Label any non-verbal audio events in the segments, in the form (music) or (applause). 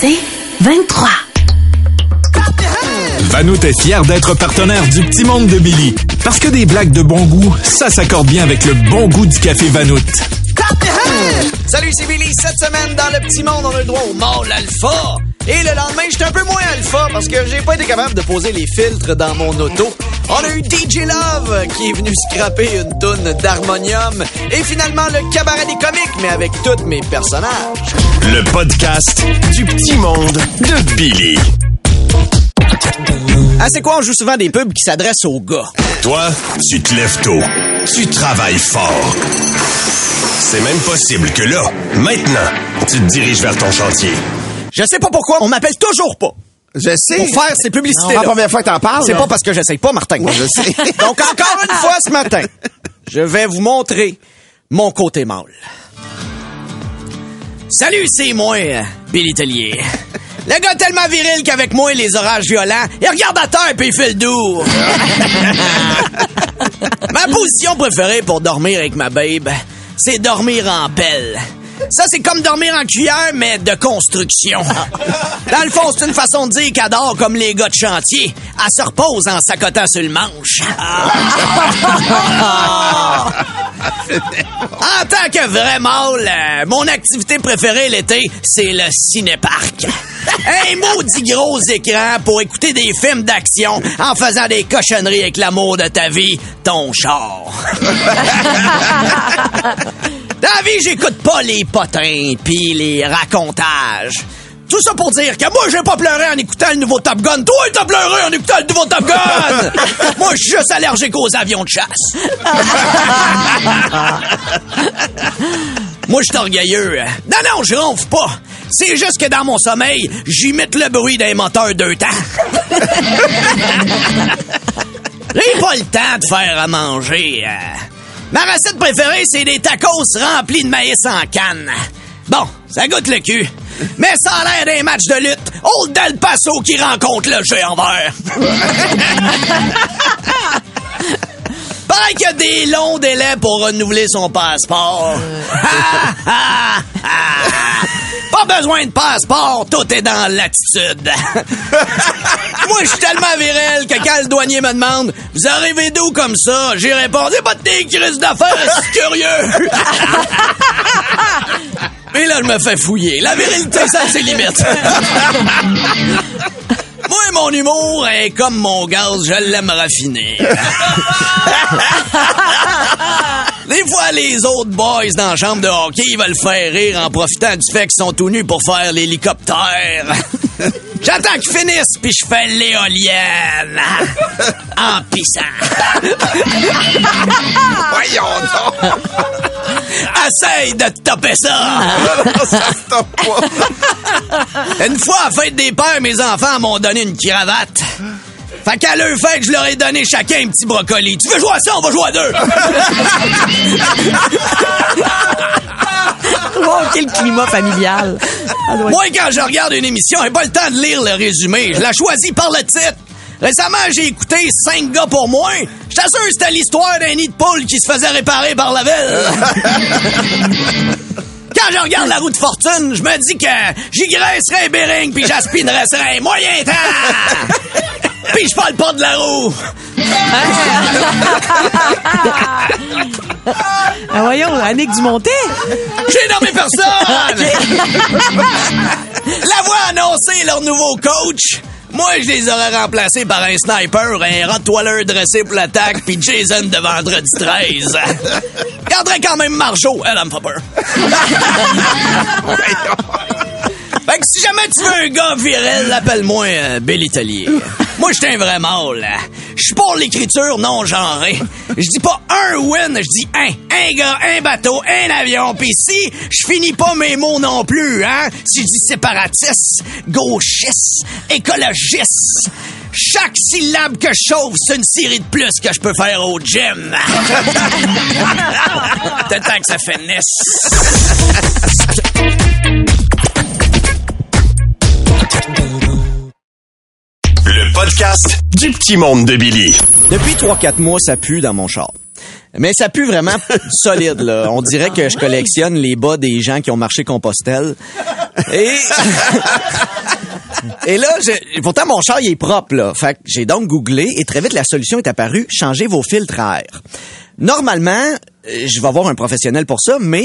C'est 23. Vanout est fier d'être partenaire du Petit Monde de Billy. Parce que des blagues de bon goût, ça s'accorde bien avec le bon goût du café Vanout. Salut, c'est Billy. Cette semaine, dans le petit monde, on a le droit au mâle alpha. Et le lendemain, j'étais un peu moins alpha parce que j'ai pas été capable de poser les filtres dans mon auto. On a eu DJ Love qui est venu scraper une toune d'harmonium. Et finalement, le cabaret des comiques, mais avec tous mes personnages. Le podcast du petit monde de Billy. Ah, c'est quoi? On joue souvent des pubs qui s'adressent aux gars? Toi, tu te lèves tôt. Tu travailles fort. C'est même possible que là, maintenant, tu te diriges vers ton chantier. Je sais pas pourquoi, on m'appelle toujours pas. Je sais. Pour faire ces publicités C'est la première fois que t'en parles. C'est pas parce que j'essaye pas, Martin. je sais. (laughs) Donc, encore une fois ce matin, je vais vous montrer mon côté mâle. Salut, c'est moi, Billy Tellier. (laughs) Le gars tellement viril qu'avec moi, les orages violents, il regarde à terre puis il fait le doux. (laughs) ma position préférée pour dormir avec ma babe, c'est dormir en pelle. Ça, c'est comme dormir en cuillère, mais de construction. (laughs) Dans le fond, c'est une façon de dire qu'elle dort comme les gars de chantier. Elle se repose en s'accotant sur le manche. En tant que vrai mâle, euh, mon activité préférée l'été, c'est le cinéparc. (laughs) Un maudit gros écran pour écouter des films d'action en faisant des cochonneries avec l'amour de ta vie, ton char. (laughs) Dans la vie, j'écoute pas les potins pis les racontages. Tout ça pour dire que moi, j'ai pas pleuré en écoutant le nouveau Top Gun. Toi, t'as pleuré en écoutant le nouveau Top Gun! (laughs) moi, je suis juste allergique aux avions de chasse. moi, je suis orgueilleux. Non, non, je ronfle pas. C'est juste que dans mon sommeil, j'imite le bruit d'un moteur deux temps. (laughs) J'ai pas le temps de faire à manger. euh. Ma recette préférée, c'est des tacos remplis de maïs en canne. Bon, ça goûte le cul. Mais ça a l'air d'un match de lutte. Old Del Paso qui rencontre le géant vert. (laughs) Pareil qu'il y a des longs délais pour renouveler son passeport. (laughs) Pas besoin de passeport, tout est dans l'attitude. (laughs) Moi, je suis tellement viril que quand le douanier me demande « Vous arrivez d'où comme ça? » J'ai répondu « Pas de tes crises d'affaires, c'est curieux! (laughs) » Mais là, je me fais fouiller. La virilité, ça a ses limites. (laughs) Moi, mon humour est comme mon gaz, je l'aime raffiné. Des fois, les autres boys dans la chambre de hockey, ils veulent faire rire en profitant du fait qu'ils sont tout nus pour faire l'hélicoptère. (laughs) J'attends qu'ils finissent, puis je fais l'éolienne. (laughs) En pissant. (laughs) Voyons donc. Essaye de te taper ça. ça se tape pas. Une fois, à la fête des pères, mes enfants m'ont donné une cravate. Fait qu'à leur fête, je leur ai donné chacun un petit brocoli. Tu veux jouer à ça? On va jouer à deux. (laughs) Oh, quel climat familial. Être- Moi, quand je regarde une émission, j'ai pas le temps de lire le résumé. Je la choisis par le titre. Récemment, j'ai écouté Cinq gars pour moi. Je t'assure, c'était l'histoire d'un nid de poule qui se faisait réparer par la ville. (laughs) Quand je regarde la roue de fortune, je me dis que j'y graisserais un béring puis j'aspinerais un moyen temps. (laughs) puis je parle pas de la roue. (laughs) Ah, voyons, Annick Dumontet. J'ai nommé personne! (laughs) La voix annoncé leur nouveau coach. Moi, je les aurais remplacés par un sniper, un Rottweiler dressé pour l'attaque, puis Jason de vendredi 13. Garderais quand même Marjo, elle, elle me fait peur. (laughs) Si jamais tu veux un gars viril, appelle-moi euh, Billy Tellier. (laughs) Moi, je suis un vrai mâle. Je suis pour l'écriture non genrée. Je dis pas un win, je dis un. Un gars, un bateau, un avion. Pis si je finis pas mes mots non plus, hein? Si je dis séparatiste, gauchiste, écologiste, chaque syllabe que je chauffe, c'est une série de plus que je peux faire au gym. (laughs) Peut-être que ça finisse. (laughs) Le podcast du petit monde de Billy. Depuis 3-4 mois, ça pue dans mon char. Mais ça pue vraiment (laughs) solide, là. On dirait que je collectionne les bas des gens qui ont marché Compostelle. Et... (laughs) Et là, je- pourtant, mon char, il est propre, là. Fait que j'ai donc googlé et très vite, la solution est apparue. Changez vos filtres à air. Normalement, euh, je vais avoir un professionnel pour ça, mais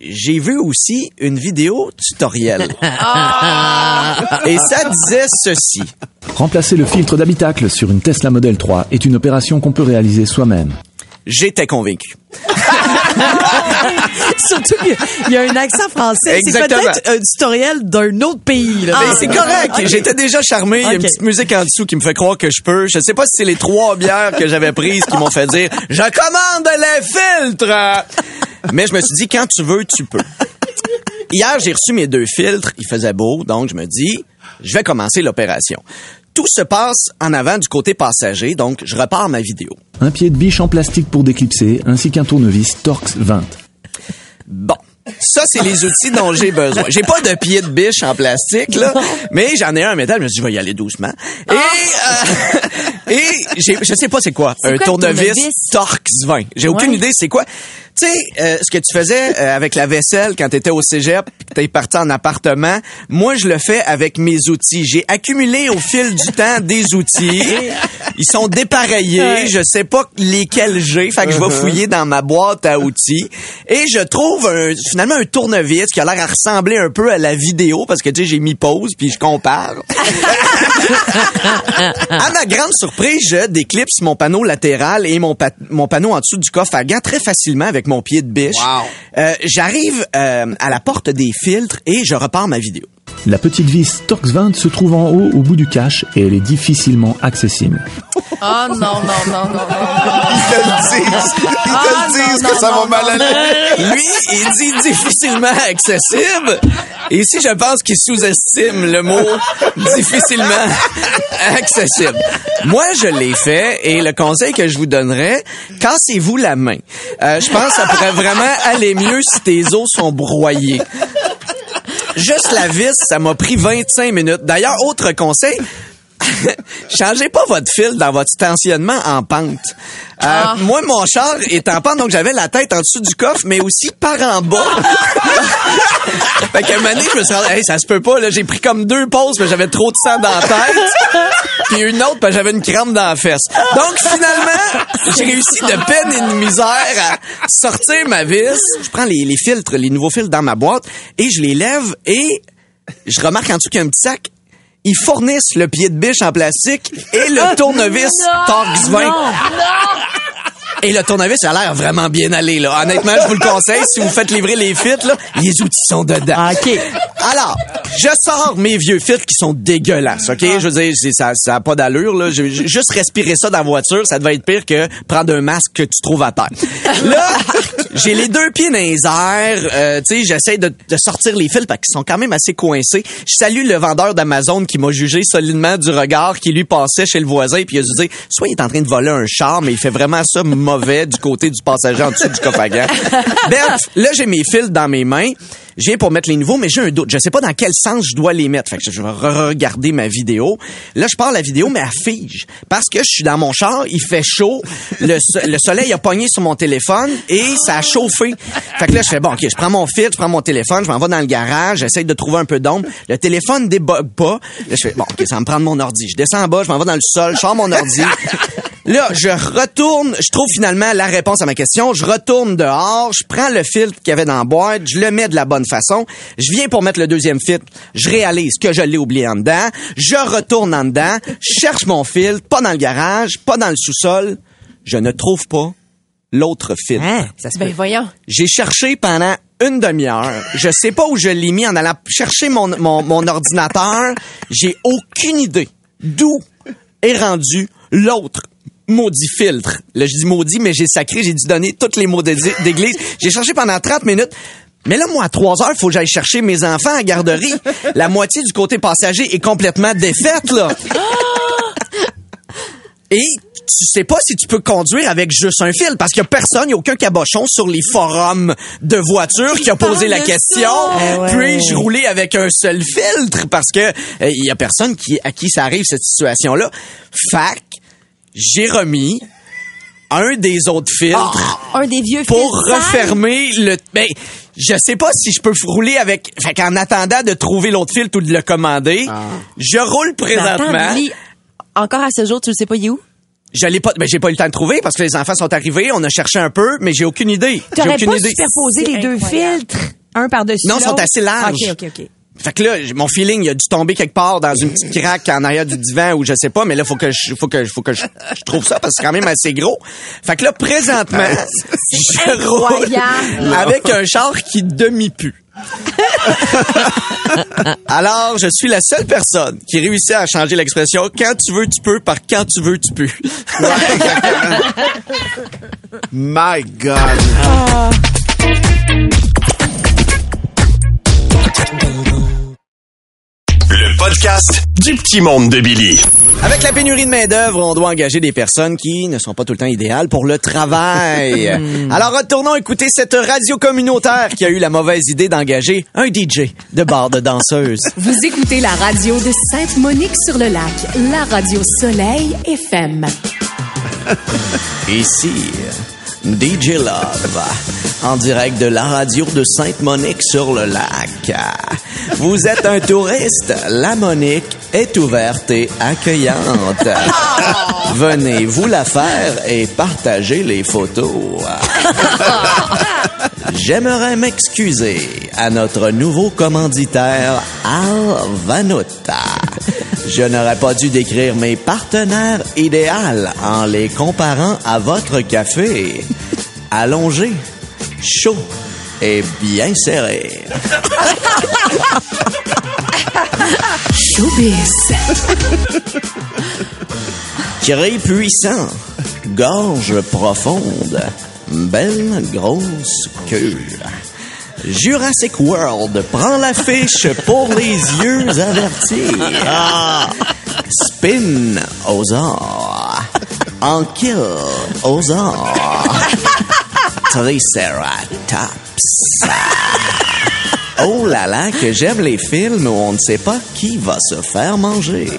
j'ai vu aussi une vidéo tutoriel. (laughs) Et ça disait ceci. Remplacer le filtre d'habitacle sur une Tesla Model 3 est une opération qu'on peut réaliser soi-même. J'étais convaincu. (laughs) Surtout qu'il y a un accent français. C'est peut-être un tutoriel d'un autre pays. Là. Ben, c'est correct. J'étais déjà charmé. Il y a une petite musique en dessous qui me fait croire que je peux. Je sais pas si c'est les trois bières que j'avais prises qui m'ont fait dire « Je commande les filtres! » Mais je me suis dit « Quand tu veux, tu peux. » Hier, j'ai reçu mes deux filtres. Il faisait beau, donc je me dis « Je vais commencer l'opération. » Tout se passe en avant du côté passager, donc je repars ma vidéo. Un pied de biche en plastique pour déclipser, ainsi qu'un tournevis Torx 20. Bon. Ça, c'est les outils dont j'ai besoin. J'ai pas de pied de biche en plastique, là, mais j'en ai un en métal. Je me suis dit, je vais y aller doucement. Et, euh, (laughs) et j'ai, je sais pas c'est quoi, un quoi tournevis, tournevis? Torx 20. J'ai aucune idée c'est quoi. Tu sais, euh, ce que tu faisais euh, avec la vaisselle quand t'étais au cégep que t'es parti en appartement, moi, je le fais avec mes outils. J'ai accumulé au fil du temps des outils. Ils sont dépareillés. Je sais pas lesquels j'ai. Fait que je vais fouiller dans ma boîte à outils. Et je trouve un- finalement un tournevis qui a l'air à ressembler un peu à la vidéo parce que tu sais, j'ai mis pause puis je compare. (laughs) à ma grande surprise, je déclipse mon panneau latéral et mon, pa- mon panneau en dessous du coffre à gants très facilement avec mon pied de biche. Wow. Euh, J'arrive euh, à la porte des filtres et je repars ma vidéo. La petite vis Torx 20 se trouve en haut au bout du cache et elle est difficilement accessible. Oh non, non, non, non, non. Ils te le disent. Ils te Ah, le disent non, que non, ça non, va mal aller. Lui, il dit difficilement accessible. Et ici, je pense qu'il sous-estime le mot difficilement accessible. Moi, je l'ai fait et le conseil que je vous donnerais, cassez-vous la main. Euh, je pense que ça pourrait vraiment aller mieux si tes os sont broyés. Juste la vis, ça m'a pris 25 minutes. D'ailleurs, autre conseil, (laughs) changez pas votre fil dans votre stationnement en pente. Euh, Moi, mon char est en pente, donc j'avais la tête en dessous du coffre, mais aussi par en bas. (laughs) fait qu'à un moment donné, je me suis rendu, hey, ça se peut pas, là, j'ai pris comme deux pauses, mais j'avais trop de sang dans la tête. Puis une autre, parce j'avais une crampe dans la fesse. Donc, finalement, j'ai réussi de peine et de misère à sortir ma vis. Je prends les, les filtres, les nouveaux filtres dans ma boîte, et je les lève, et je remarque en dessous qu'il y a un petit sac. Ils fournissent le pied de biche en plastique et le (laughs) tournevis Torx 20. Et le tournevis a l'air vraiment bien allé, là. Honnêtement, je vous le conseille. Si vous faites livrer les fils, là, les outils sont dedans. Ah, OK. Alors, je sors mes vieux fils qui sont dégueulasses, OK? Je veux dire, ça ça a pas d'allure, là. Juste respirer ça dans la voiture, ça devait être pire que prendre un masque que tu trouves à terre. Là, j'ai les deux pieds dans les airs. euh, tu sais, j'essaie de, de sortir les fils parce qu'ils sont quand même assez coincés. Je salue le vendeur d'Amazon qui m'a jugé solidement du regard qui lui passait chez le voisin puis il a dû dire, soit il est en train de voler un char, mais il fait vraiment ça mauvais du côté du passager en dessous du coffre à gants. Bref, là, j'ai mes fils dans mes mains. Viens pour mettre les nouveaux, mais j'ai un doute. Je sais pas dans quel sens je dois les mettre. Je vais regarder ma vidéo. Là, je pars la vidéo, mais elle fige. Parce que je suis dans mon char, il fait chaud. Le, so- le soleil a pogné sur mon téléphone et ça a chauffé. Fait là, je fais, bon, OK, je prends mon fil, je prends mon téléphone, je m'en vais dans le garage, j'essaie de trouver un peu d'ombre. Le téléphone débug pas. Là, je fais, bon, OK, ça va me prendre mon ordi. Je descends en bas, je m'en vais dans le sol, je sors mon ordi. Là, je retourne, je trouve finalement la réponse à ma question. Je retourne dehors, je prends le filtre qu'il y avait dans la boîte, je le mets de la bonne façon. Je viens pour mettre le deuxième filtre, je réalise que je l'ai oublié en dedans. Je retourne en dedans, je cherche mon filtre, pas dans le garage, pas dans le sous-sol. Je ne trouve pas l'autre filtre. Hein? Ça se Ben fait. voyons. J'ai cherché pendant une demi-heure. Je sais pas où je l'ai mis en allant chercher mon, mon, mon ordinateur. J'ai aucune idée d'où est rendu l'autre maudit filtre. Là, je dis maudit, mais j'ai sacré, j'ai dû donner tous les mots d'église. J'ai cherché pendant 30 minutes. Mais là, moi, à 3 heures, il faut que j'aille chercher mes enfants à la garderie. La moitié du côté passager est complètement défaite, là. (laughs) Et tu sais pas si tu peux conduire avec juste un fil parce qu'il y a personne, il y a aucun cabochon sur les forums de voitures qui a posé la question. Eh ouais. Puis-je rouler avec un seul filtre? Parce que euh, il y a personne qui à qui ça arrive cette situation là. Fac, j'ai remis un des autres filtres Un des vieux pour sales. refermer le. Ben, je sais pas si je peux rouler avec. Fait qu'en attendant de trouver l'autre filtre ou de le commander, je roule attends, présentement. Billy, encore à ce jour, tu le sais pas, il est où? Je l'ai pas. Ben, j'ai pas eu le temps de trouver parce que les enfants sont arrivés. On a cherché un peu, mais j'ai aucune idée. J'ai T'aurais aucune pas idée. superposé les deux filtres, un par-dessus Non, ils sont assez larges. OK, OK, OK. Fait que là, mon feeling, il a dû tomber quelque part dans une petite craque en arrière du divan ou je sais pas, mais là, faut que je, faut que, faut que je, je trouve ça parce que c'est quand même assez gros. Fait que là, présentement, je (laughs) roule avec un char qui demi-pue. (laughs) Alors, je suis la seule personne qui réussit à changer l'expression quand tu veux, tu peux par quand tu veux, tu peux. (laughs) My God. Le podcast du petit monde de Billy. Avec la pénurie de main-d'œuvre, on doit engager des personnes qui ne sont pas tout le temps idéales pour le travail. (laughs) Alors retournons écouter cette radio communautaire qui a eu la mauvaise idée d'engager un DJ de bar de danseuse. (laughs) Vous écoutez la radio de Sainte-Monique-sur-le-Lac, la radio Soleil FM. (laughs) Ici, DJ Love, en direct de la radio de Sainte-Monique sur le lac. Vous êtes un touriste, la Monique est ouverte et accueillante. Venez vous la faire et partagez les photos. J'aimerais m'excuser à notre nouveau commanditaire, Al Vanuta. Je n'aurais pas dû décrire mes partenaires idéaux en les comparant à votre café. Allongé, chaud et bien serré. Showbiz. Cri puissant, gorge profonde, belle grosse queue. Jurassic World prend l'affiche pour les (laughs) yeux avertis. Ah. Spin aux ors. Ankyl aux ors. Triceratops. Oh là là, que j'aime les films où on ne sait pas qui va se faire manger.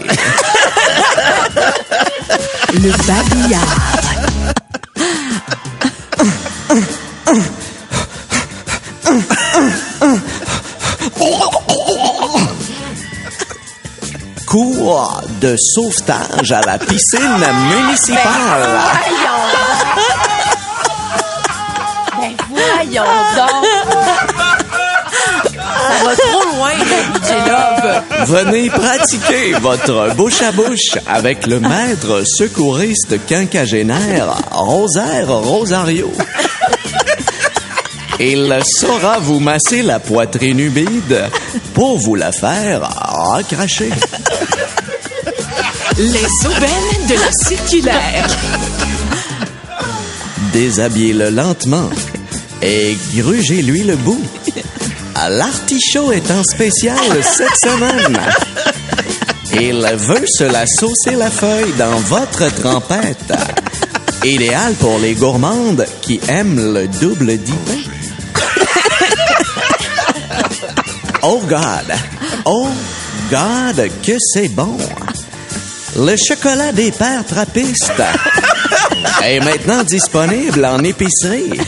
Le babillard. De sauvetage à la piscine municipale. Ben voyons donc. Ça va trop loin, Love. Venez pratiquer votre bouche à bouche avec le maître secouriste quinquagénaire Rosaire Rosario. Il saura vous masser la poitrine humide pour vous la faire recracher. Les aubaines de la circulaire. Déshabillez-le lentement et grugez-lui le bout. L'artichaut est en spécial cette semaine. Il veut se la saucer la feuille dans votre trempette. Idéal pour les gourmandes qui aiment le double dipping. Oh God! Oh God, que c'est bon! Le chocolat des pères trappistes (laughs) est maintenant disponible en épicerie.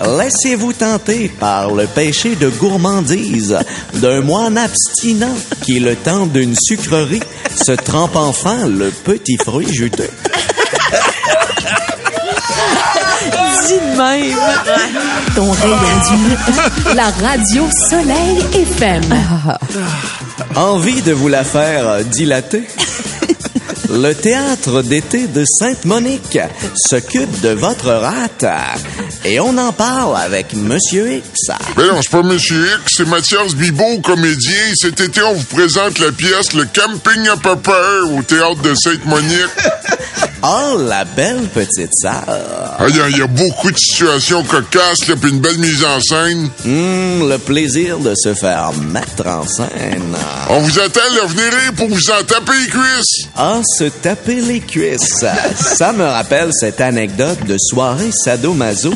Laissez-vous tenter par le péché de gourmandise d'un moine abstinent qui, le temps d'une sucrerie, se trempe enfin le petit fruit juteux. Dis même. Ton rayon La radio Soleil FM. Envie de vous la faire dilater? Le théâtre d'été de Sainte-Monique s'occupe de votre rate. Et on en parle avec Monsieur X. Ben non, c'est pas Monsieur X, c'est Mathias Bibot, comédien. Cet été, on vous présente la pièce Le Camping à Pepper au théâtre de Sainte-Monique. Oh, (laughs) la belle petite Ah, Il y, a- il y a beaucoup de situations cocasses, là, puis une belle mise en scène. Hum, le plaisir de se faire mettre en scène. On vous attend, là, venez rire pour vous en taper les cuisses. Ah, se taper les cuisses. Ça me rappelle cette anecdote de soirée sadomaso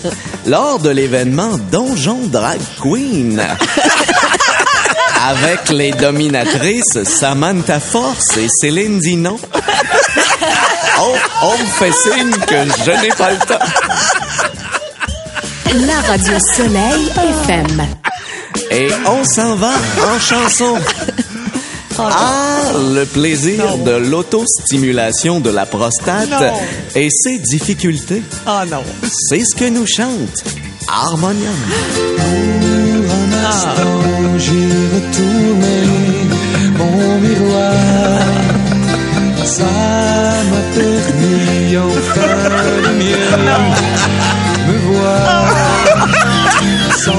lors de l'événement Donjon Drag Queen. Avec les dominatrices Samantha Force et Céline Dinon. On, on me fait signe que je n'ai pas le temps. La radio Soleil FM. Et on s'en va en chanson. Ah, le plaisir de l'autostimulation de la prostate Non. et ses difficultés. Oh non. C'est ce que nous chante Harmonium. Mon miroir. Ça m'a permis enfin de mieux me voir. Sans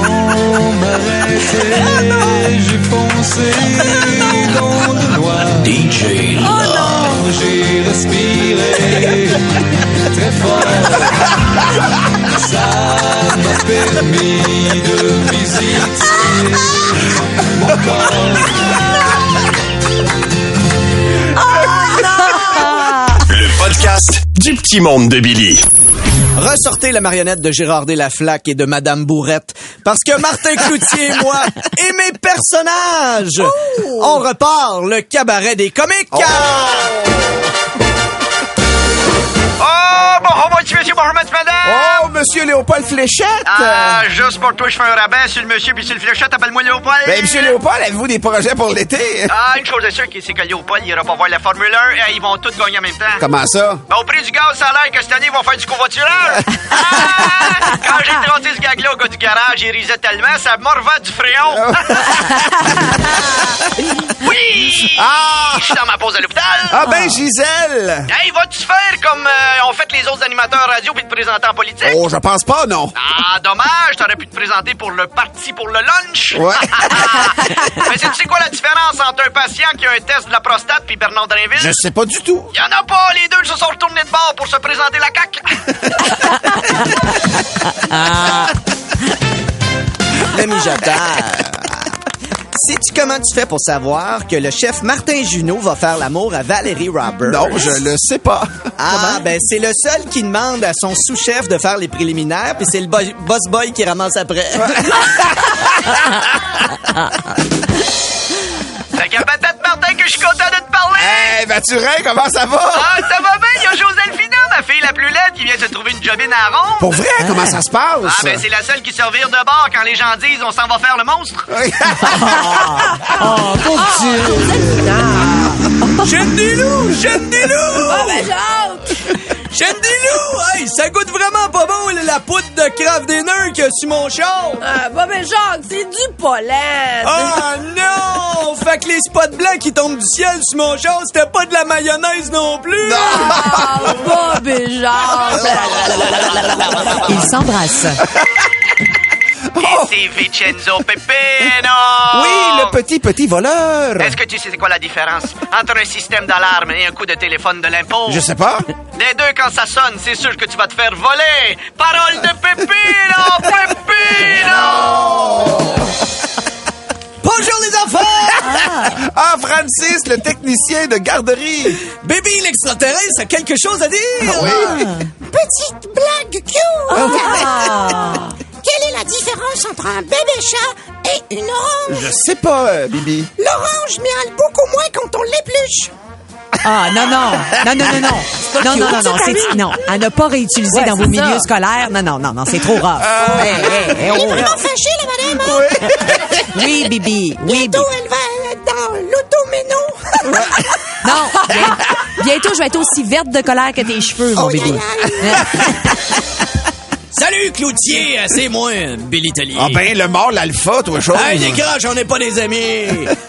m'arrêter, j'ai foncé dans le noir. DJ J'ai respiré très fort. Ça m'a permis de visiter mon corps. Le podcast du petit monde de Billy. Ressortez la marionnette de Gérard Delaflaque et de Madame Bourrette, parce que Martin Cloutier et moi (laughs) et mes personnages, on repart le cabaret des comiques. Oh, bonjour, monsieur, monsieur, bonjour, madame. Oh, monsieur Léopold Fléchette! Ah, juste pour toi, je fais un rabais sur le monsieur puis sur le fléchette, appelle-moi Léopold. Ben, monsieur Léopold, avez-vous des projets pour l'été? Ah, une chose est sûre, c'est que Léopold, il ira pas voir la Formule 1 et ils vont tous gagner en même temps. Comment ça? Ben, au prix du gaz, ça a l'air que cette année, ils vont faire du covoiturage. (laughs) ah, quand j'ai trotté ce gag-là au gars du garage, il risait tellement, ça m'a revend du fréon. (laughs) (laughs) oui! Ah! Je suis dans ma pause à l'hôpital. Ah ben, Gisèle! Hey, vas-tu faire comme euh, ont fait les autres animateurs radio puis te présenter en politique? Oh, je pense pas, non. Ah, dommage, t'aurais pu te présenter pour le parti pour le lunch. Ouais. (laughs) Mais sais- tu sais quoi la différence entre un patient qui a un test de la prostate puis Bernard Drinville? Je sais pas du tout. Y en a pas, les deux se sont retournés de bord pour se présenter la CAQ. Le mijoteur. Sais-tu comment tu fais pour savoir que le chef Martin Junot va faire l'amour à Valérie Roberts? Non, je le sais pas. Ah, ben c'est le seul qui demande à son sous-chef de faire les préliminaires, puis c'est le boy- boss boy qui ramasse après. (laughs) Fait qu'à patate Martin que je suis content de te parler. Hey, Mathurin, comment ça va? Ah, ça va bien, y a Joséphina, ma fille la plus laide, qui vient se trouver une jobine à ronde. Pour vrai, comment ça se passe? Ah, ben c'est la seule qui servir de bord quand les gens disent on s'en va faire le monstre. Oh, (laughs) pauvre J'aime des loups! J'aime des loups! J'aime des loups! Hey, ça goûte vraiment pas la poudre de qu'il y a sur mon char! Ah, bah, ben, Jacques, c'est du pollen. Oh non! Fait que les spots blancs qui tombent du ciel sur mon char, c'était pas de la mayonnaise non plus! Ah, Bob et Jacques. Ils s'embrassent. Et c'est Vincenzo Pepino. (laughs) Oui, le petit, petit voleur. Est-ce que tu sais c'est quoi la différence entre un système d'alarme et un coup de téléphone de l'impôt? Je sais pas. Les deux, quand ça sonne, c'est sûr que tu vas te faire voler. Parole de Pepino! (laughs) Pepino! (laughs) Bonjour les enfants! Ah, Francis, le technicien de garderie. Baby l'extraterrestre a quelque chose à dire! Oui. Petite blague cute! Quelle est la différence entre un bébé chat et une orange? Je sais pas, euh, Bibi. L'orange miaule beaucoup moins quand on l'épluche. Ah, non, non. Non, non, non, non. Non, non, non, non. C'est, non. À ne pas réutiliser Ouais, dans vos c'est milieux ça. scolaires. Non, non, non, non. C'est trop rare. Hey, hey, hey, Elle est oh. vraiment fâchée, la madame. hein? Oui, Bibi. Oui, Bibi. Bientôt, elle va être dans l'automéno. (laughs) Non. bien- bientôt, je vais être aussi verte de colère que tes cheveux, mon Oh, bébé. là, Salut Cloutier, euh, c'est moi, Billy Tellier. Ah ben, le mort, l'alpha, toi, chose. Hey, décroche, on n'est pas des amis. (laughs)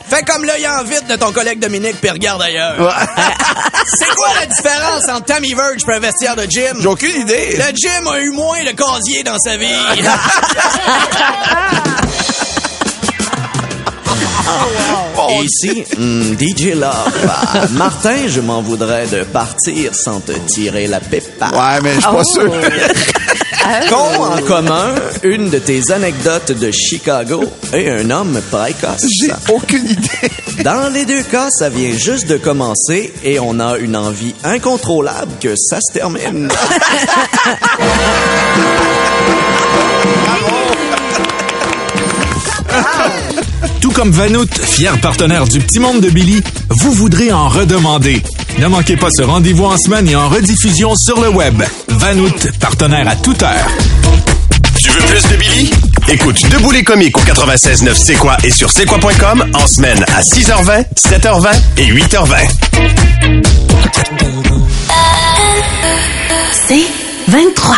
Fais comme l'œil en vide de ton collègue Dominique, puis regarde ailleurs. (laughs) C'est quoi la différence entre Tammy Verge et un vestiaire de gym? J'ai aucune idée. Le gym a eu moins de casier dans sa vie. (laughs) Et ici, hmm, DJ Love. Ah, (laughs) Martin, je m'en voudrais de partir sans te tirer la pépa. Ouais, mais je suis pas sûr. Qu'ont en commun une de tes anecdotes de Chicago et un homme précoce? J'ai aucune idée. Dans les deux cas, ça vient juste de commencer et on a une envie incontrôlable que ça se termine. (laughs) Tout comme Vanout, fier partenaire du Petit Monde de Billy, vous voudrez en redemander. Ne manquez pas ce rendez-vous en semaine et en rediffusion sur le web. Vanout, partenaire à toute heure. Tu veux plus de Billy? Écoute Debout les comiques au 96.9 C'est quoi et sur c'est quoi.com en semaine à 6h20, 7h20 et 8h20. C'est 23.